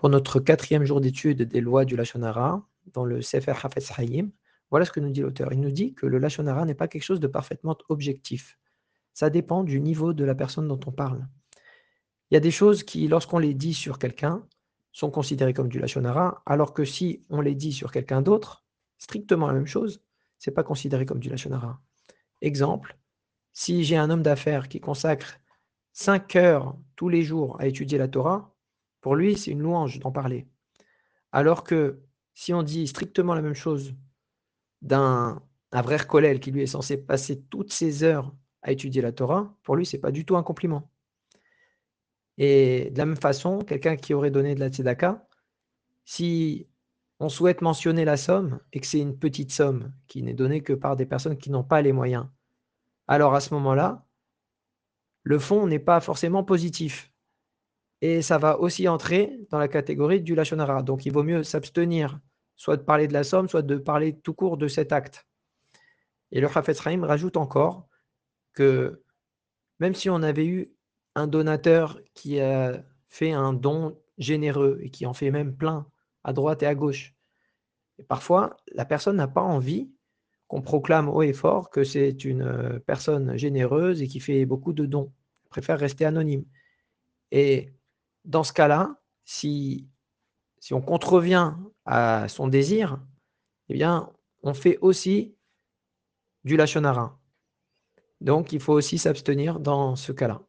pour notre quatrième jour d'étude des lois du Lachonara, dans le Sefer Hafez Hayim, voilà ce que nous dit l'auteur. Il nous dit que le Lachonara n'est pas quelque chose de parfaitement objectif. Ça dépend du niveau de la personne dont on parle. Il y a des choses qui, lorsqu'on les dit sur quelqu'un, sont considérées comme du Lachonara, alors que si on les dit sur quelqu'un d'autre, strictement la même chose, c'est pas considéré comme du Lachonara. Exemple, si j'ai un homme d'affaires qui consacre 5 heures tous les jours à étudier la Torah, pour lui, c'est une louange d'en parler. Alors que si on dit strictement la même chose d'un vrai collègue qui lui est censé passer toutes ses heures à étudier la Torah, pour lui, c'est pas du tout un compliment. Et de la même façon, quelqu'un qui aurait donné de la tzedaka, si on souhaite mentionner la somme et que c'est une petite somme qui n'est donnée que par des personnes qui n'ont pas les moyens, alors à ce moment-là, le fond n'est pas forcément positif et ça va aussi entrer dans la catégorie du lachonara. Donc il vaut mieux s'abstenir, soit de parler de la somme, soit de parler tout court de cet acte. Et le Hafez Rahim rajoute encore que même si on avait eu un donateur qui a fait un don généreux et qui en fait même plein à droite et à gauche, parfois la personne n'a pas envie qu'on proclame haut et fort que c'est une personne généreuse et qui fait beaucoup de dons. Elle préfère rester anonyme. Et dans ce cas-là, si, si on contrevient à son désir, eh bien, on fait aussi du lachonara. Donc, il faut aussi s'abstenir dans ce cas-là.